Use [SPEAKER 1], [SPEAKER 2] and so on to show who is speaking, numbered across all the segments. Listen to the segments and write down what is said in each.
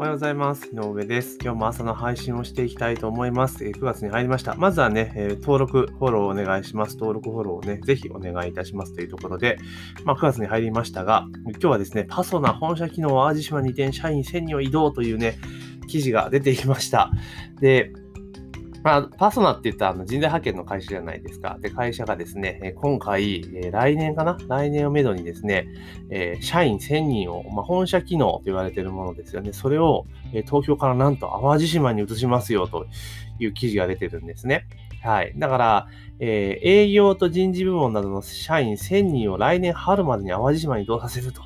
[SPEAKER 1] おはようございます。井上です。今日も朝の配信をしていきたいと思います。9月に入りました。まずはね、え登録、フォローお願いします。登録、フォローをね、ぜひお願いいたしますというところで、まあ、9月に入りましたが、今日はですね、パソナ本社機能淡路島に移転社員1000人を移動というね、記事が出てきました。で、まあ、パソナって言ったら人材派遣の会社じゃないですか。で、会社がですね、今回、来年かな？来年をめどにですね、え、社員1000人を、まあ、本社機能と言われているものですよね。それを、えー、東京からなんと淡路島に移しますよという記事が出てるんですね。はい。だから、えー、営業と人事部門などの社員1000人を来年春までに淡路島に移動させると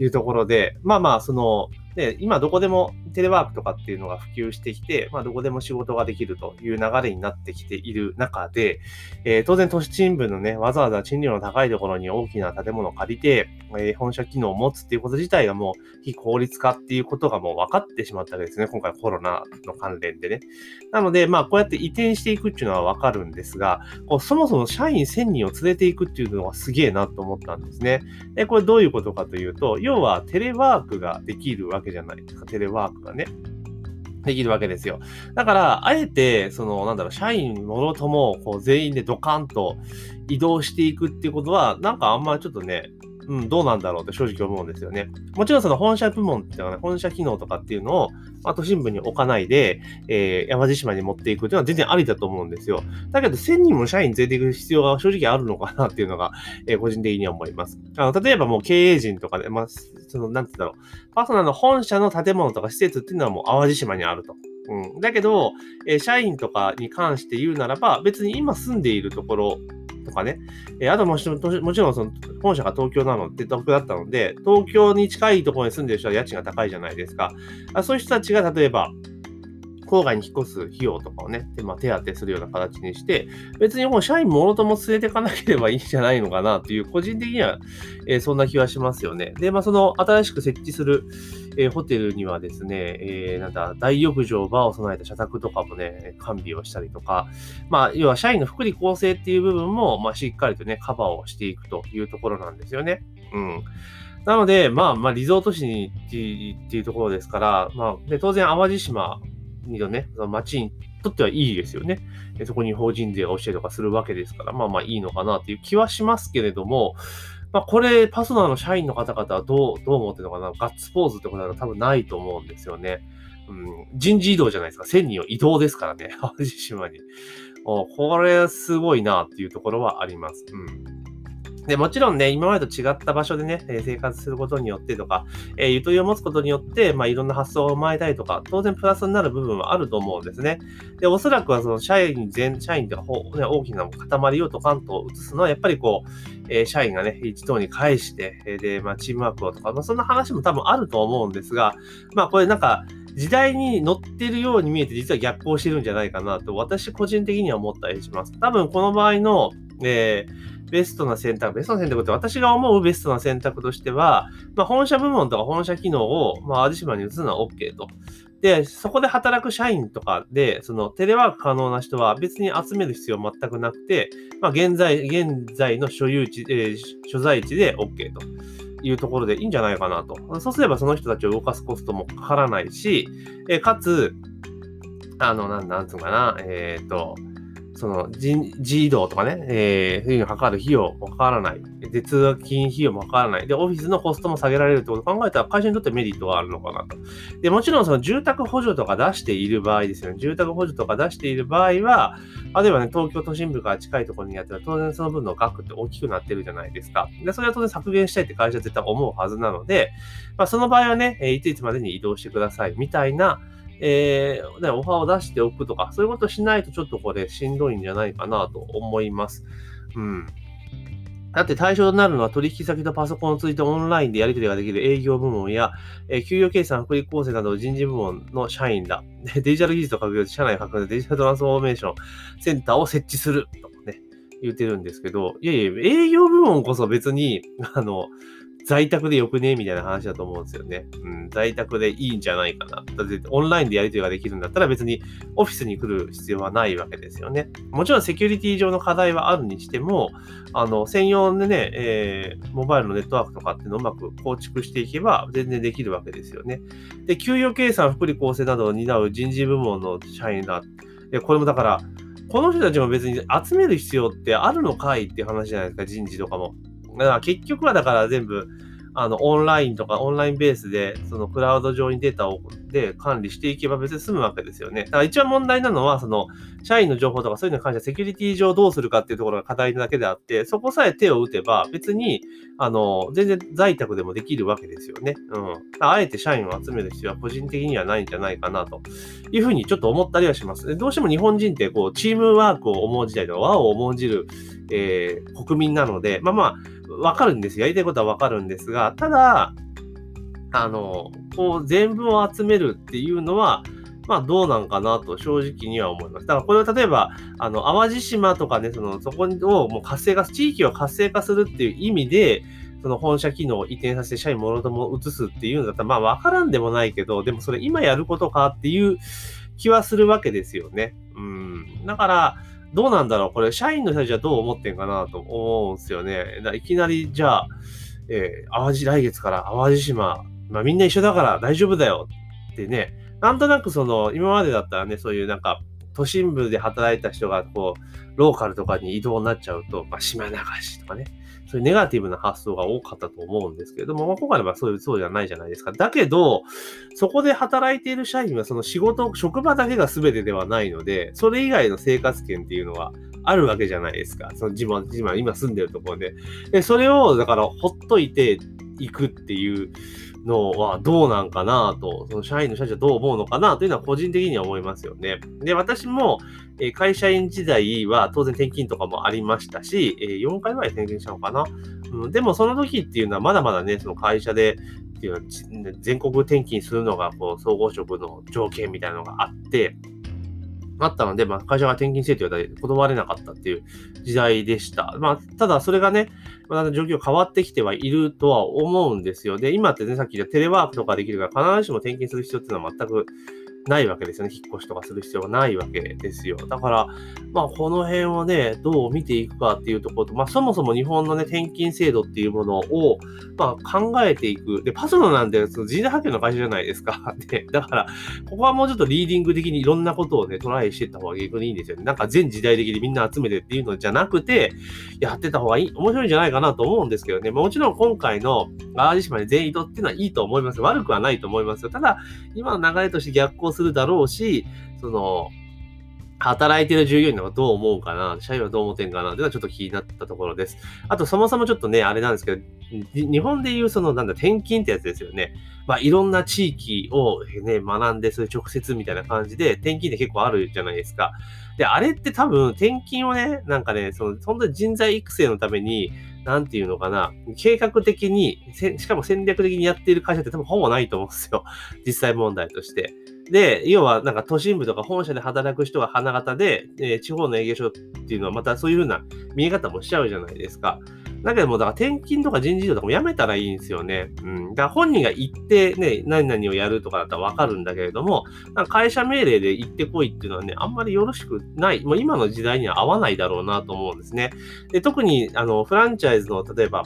[SPEAKER 1] いうところで、まあまあ、その、で、今どこでもテレワークとかっていうのが普及してきて、まあ、どこでも仕事ができるという流れになってきている中で、えー、当然都市賃分のね、わざわざ賃料の高いところに大きな建物を借りて、えー、本社機能を持つっていうこと自体がもう非効率化っていうことがもう分かってしまったわけですね。今回コロナの関連でね。なので、まあ、こうやって移転していくっていうのは分かるんですが、こうそもそも社員1000人を連れていくっていうのがすげえなと思ったんですね。で、これどういうことかというと、要はテレワークができるわけじゃないですか。テレワークがね。できるわけですよ。だから、あえて、その、なんだろう、社員もろとも、こう、全員でドカンと移動していくっていうことは、なんかあんまちょっとね、うん、どうなんだろうって正直思うんですよね。もちろんその本社部門っていうのはね、本社機能とかっていうのを、まあ、都心部に置かないで、えー、山地島に持っていくっていうのは全然ありだと思うんですよ。だけど、1000人も社員連れていく必要が正直あるのかなっていうのが、えー、個人的には思います。あの、例えばもう経営陣とかで、まあ、その、なんて言うんだろう、パーソナルの本社の建物とか施設っていうのはもう淡路島にあると。うん。だけど、えー、社員とかに関して言うならば、別に今住んでいるところとかね。えー、あともちろん、もちろんその本社が東京なのって東京だったので、東京に近いところに住んでる人は家賃が高いじゃないですか。あそういう人たちが例えば、郊外に引っ越す費用とかをね、でまあ、手当てするような形にして、別にもう社員もろとも連れていかなければいいんじゃないのかなっていう、個人的には、えー、そんな気はしますよね。で、まあ、その新しく設置する、えー、ホテルにはですね、えー、なんだ、大浴場、バーを備えた社宅とかもね、完備をしたりとか、まあ、要は社員の福利厚生っていう部分も、まあ、しっかりとね、カバーをしていくというところなんですよね。うん。なので、まあ、まあ、リゾート地にっていうところですから、まあ、で当然、淡路島のね、その町にとってはいいですよね。そこに法人税が落ちたりとかするわけですから、まあまあいいのかなっていう気はしますけれども、まあこれ、パソナの社員の方々はどう、どう思ってるのかなガッツポーズってことは多分ないと思うんですよね。うん、人事異動じゃないですか。1000人を移動ですからね。淡路島に。これすごいなっていうところはあります。うん。で、もちろんね、今までと違った場所でね、生活することによってとか、えー、ゆとりを持つことによって、まあ、いろんな発想を生まれたりとか、当然プラスになる部分はあると思うんですね。で、おそらくはその社員全、社員とか、ね、大きな塊をドカンと移すのは、やっぱりこう、えー、社員がね、一等に返して、え、で、まあ、チームワークをとか、まあ、そんな話も多分あると思うんですが、まあ、これなんか、時代に乗ってるように見えて実は逆行してるんじゃないかなと私個人的には思ったりします。多分この場合の、えー、ベストな選択、ベストな選択って私が思うベストな選択としては、まあ、本社部門とか本社機能を、まあ、淡路島に移すのは OK と。で、そこで働く社員とかで、そのテレワーク可能な人は別に集める必要全くなくて、まあ、現在、現在の所有地、えー、所在地で OK というところでいいんじゃないかなと。そうすればその人たちを動かすコストもかからないし、え、かつ、あの、なん、なんつうかな、えっ、ー、と、その人移動とかね、えー、そういうのにかかる費用もかからない。で、通学金費用もかからない。で、オフィスのコストも下げられるってことを考えたら会社にとってメリットがあるのかなと。で、もちろんその住宅補助とか出している場合ですよね。住宅補助とか出している場合は、例えばね、東京都心部から近いところにやったら当然その分の額って大きくなってるじゃないですか。で、それは当然削減したいって会社は絶対思うはずなので、まあ、その場合はね、いついつまでに移動してくださいみたいな、えー、ね、オファーを出しておくとか、そういうことしないとちょっとこれしんどいんじゃないかなと思います。うん。だって対象となるのは取引先とパソコンを通じてオンラインでやり取りができる営業部門や、え、給与計算、福利厚生など人事部門の社員だ。デジタル技術を活用し社内拡大デジタルトランスフォーメーションセンターを設置するとかね、言ってるんですけど、いやいや、営業部門こそ別に、あの、在宅でよくね？みたいな話だと思うんですよね。うん、在宅でいいんじゃないかな。だってオンラインでやり取りができるんだったら別にオフィスに来る必要はないわけですよね。もちろんセキュリティ上の課題はあるにしても、あの、専用でね、えー、モバイルのネットワークとかっていうのをうまく構築していけば全然できるわけですよね。で、給与計算、福利厚生などを担う人事部門の社員だ。で、これもだから、この人たちも別に集める必要ってあるのかいっていう話じゃないですか、人事とかも。だから結局はだから全部、あの、オンラインとかオンラインベースで、そのクラウド上にデータをで管理していけば別に済むわけですよね。だから一番問題なのは、その、社員の情報とかそういうのに関してはセキュリティ上どうするかっていうところが課題なだけであって、そこさえ手を打てば別に、あの、全然在宅でもできるわけですよね。うん。あえて社員を集める必要は個人的にはないんじゃないかなというふうにちょっと思ったりはします。どうしても日本人ってこう、チームワークを思う時代とか和を重んじる、えー、国民なので、まあまあ、わかるんですよ。やりたいことはわかるんですが、ただ、あの、こう全部を集めるっていうのは、まあどうなんかなと正直には思います。だからこれを例えば、あの、淡路島とかね、その、そこをもう活性化、地域を活性化するっていう意味で、その本社機能を移転させて社員もろとも移すっていうんだったら、まあわからんでもないけど、でもそれ今やることかっていう気はするわけですよね。うん。だから、どうなんだろう？これ、社員の人たちはどう思ってんかなと思うんですよね。だいきなり、じゃあ、えー、淡路、来月から淡路島、まあみんな一緒だから大丈夫だよ。ってね、なんとなくその、今までだったらね、そういうなんか、都心部で働いた人が、こう、ローカルとかに移動になっちゃうと、まあ、島流しとかね、そういうネガティブな発想が多かったと思うんですけれども、まあ、今回はそういう、そうじゃないじゃないですか。だけど、そこで働いている社員はその仕事、職場だけが全てではないので、それ以外の生活圏っていうのはあるわけじゃないですか。その自分、自分今住んでるところで。で、それを、だから、ほっといていくっていう、のはどうなんかなと、その社員の社長はどう思うのかなというのは個人的には思いますよね。で、私も、会社員時代は当然転勤とかもありましたし、4回ぐらい転勤したのかな。うん、でもその時っていうのはまだまだね、その会社で、っていうのは全国転勤するのがこう総合職の条件みたいなのがあって、あったので、まあ、会社が転勤せと言われて断れなかったっていう時代でした。まあ、ただそれがね、まだ状況変わってきてはいるとは思うんですよ。で、今ってね、さっき言ったテレワークとかできるから、必ずしも転勤する必要っていうのは全くないわけですよね。引っ越しとかする必要がないわけですよ。だから、まあ、この辺をね、どう見ていくかっていうところと、まあ、そもそも日本のね、転勤制度っていうものを、まあ、考えていく。で、パソナなんて、その人材派遣の会社じゃないですか。で、だから、ここはもうちょっとリーディング的にいろんなことをね、トライしていった方が逆にいいんですよね。なんか全時代的にみんな集めてっていうのじゃなくて、やってた方がいい、面白いんじゃないかなと思うんですけどね。もちろん今回の淡路島に全員移動っていうのはいいと思います。悪くはないと思いますよ。ただ、今の流れとして逆行するだろうし、その、働いてる従業員の方どう思うかな、社員はどう思ってんかなっていうのはちょっと気になったところです。あと、そもそもちょっとね、あれなんですけど、日本でいうその、なんだ、転勤ってやつですよね。まあ、いろんな地域をね、学んで、そういう直接みたいな感じで、転勤って結構あるじゃないですか。で、あれって多分、転勤をね、なんかね、その、本当に人材育成のために、なんていうのかな、計画的に、しかも戦略的にやっている会社って多分ほぼないと思うんですよ。実際問題として。で、要はなんか都心部とか本社で働く人が花形で、えー、地方の営業所っていうのはまたそういう風な見え方もしちゃうじゃないですか。だけども、だから転勤とか人事異動とかもやめたらいいんですよね。うん。だから本人が行ってね、何々をやるとかだったらわかるんだけれども、会社命令で行ってこいっていうのはね、あんまりよろしくない。もう今の時代には合わないだろうなと思うんですね。で特に、あの、フランチャイズの、例えば、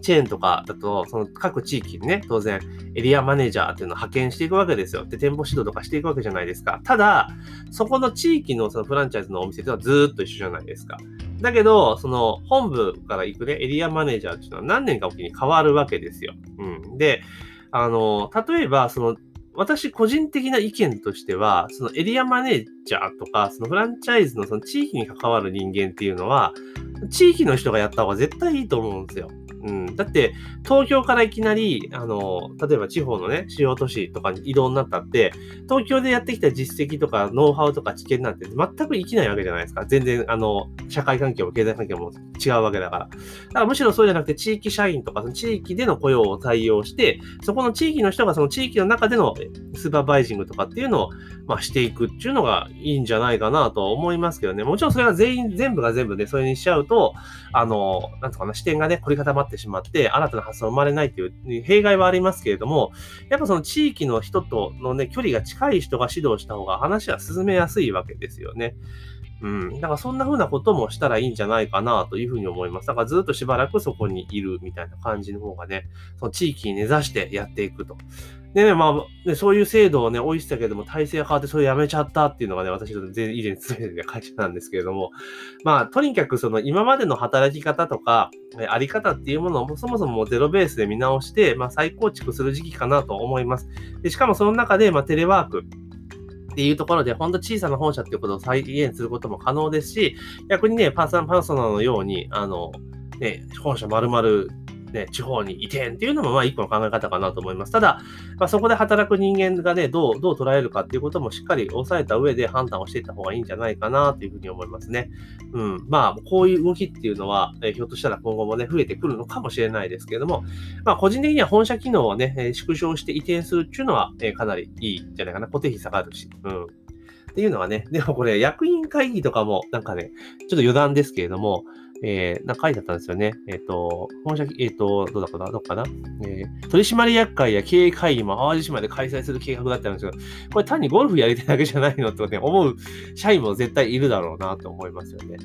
[SPEAKER 1] チェーンとかだと、その各地域にね、当然エリアマネージャーっていうのを派遣していくわけですよ。で、店舗指導とかしていくわけじゃないですか。ただ、そこの地域のそのフランチャイズのお店っていうのはずっと一緒じゃないですか。だけど、その本部から行くね、エリアマネージャーっていうのは何年かおきに変わるわけですよ。うん。で、あの、例えば、その、私個人的な意見としては、そのエリアマネージャーとか、そのフランチャイズのその地域に関わる人間っていうのは、地域の人がやった方が絶対いいと思うんですよ。うん。だって、東京からいきなり、あの、例えば地方のね、主要都市とかに移動になったって、東京でやってきた実績とか、ノウハウとか知見なんて全く生きないわけじゃないですか。全然、あの、社会環境も経済環境も違うわけだから。だからむしろそうじゃなくて、地域社員とか、その地域での雇用を採用して、そこの地域の人がその地域の中でのスーパーバイジングとかっていうのを、まあ、していくっていうのがいいんじゃないかなと思いますけどね。もちろんそれが全員、全部が全部ね、それにしちゃうと、あの、なんとかな、視点がね、凝り固まってってしまって、新たな発想が生まれないという弊害はありますけれども、やっぱその地域の人とのね、距離が近い人が指導した方が話は進めやすいわけですよね。うん。だからそんな風なこともしたらいいんじゃないかなというふうに思います。だからずっとしばらくそこにいるみたいな感じの方がね、その地域に根ざしてやっていくと。でね、まあ、ね、そういう制度をね、置いてたけども、体制が変わってそれやめちゃったっていうのがね、私の以前勤めてた会社なんですけれども、まあ、とにかくその今までの働き方とか、あり方っていうものをそもそもゼロベースで見直して、まあ、再構築する時期かなと思います。でしかもその中で、まあ、テレワーク。っていうところで、ほんと小さな本社っていうことを再現することも可能ですし、逆にね、パーソナルパーソナルのように、あの、ね、本社丸々ね、地方に移転っていうのも、まあ、一個の考え方かなと思います。ただ、まあ、そこで働く人間がね、どう、どう捉えるかっていうこともしっかり押さえた上で判断をしていった方がいいんじゃないかなというふうに思いますね。うん。まあ、こういう動きっていうのは、え、ひょっとしたら今後もね、増えてくるのかもしれないですけれども、まあ、個人的には本社機能をね、え、縮小して移転するっていうのは、え、かなりいいんじゃないかな。固定費下がるし。うん。っていうのはね、でもこれ、役員会議とかも、なんかね、ちょっと余談ですけれども、えー、なんか書いてあったんですよね。えっ、ー、と、本社、えっ、ー、と、どうだかな、どっかな、えー、取締役会や経営会議も淡路島で開催する計画だったんですけど、これ単にゴルフやりたいだけじゃないのって、ね、思う社員も絶対いるだろうなと思いますよね。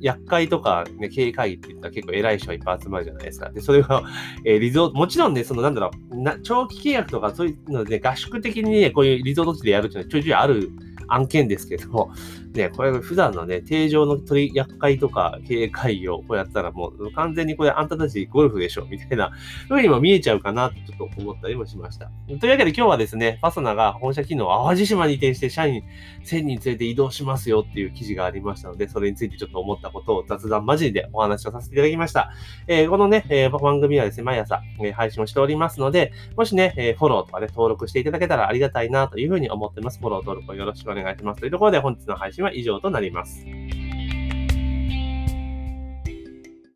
[SPEAKER 1] 役会とか、ね、経営会議って言ったら結構偉い人がいっぱい集まるじゃないですか。で、それが、えー、リゾート、もちろんね、そのなんだろう、な長期契約とかそういうので、合宿的にね、こういうリゾート地でやるっていうのはちょいちょいある案件ですけど、ね、これ普段のね、定常の取り役会とか経営会議をこうやったらもう完全にこれあんたたちゴルフでしょみたいな風にも見えちゃうかなとちょっと思ったりもしました。というわけで今日はですね、パソナが本社機能を淡路島に移転して社員1000人連れて移動しますよっていう記事がありましたので、それについてちょっと思ったことを雑談交じでお話をさせていただきました。えー、このね、えー、番組はですね、毎朝、配信をしておりますので、もしね、えフォローとかね、登録していただけたらありがたいなというふうに思ってます。フォロー登録をよろしくお願いします願いします。というところで本日の配信は以上となります。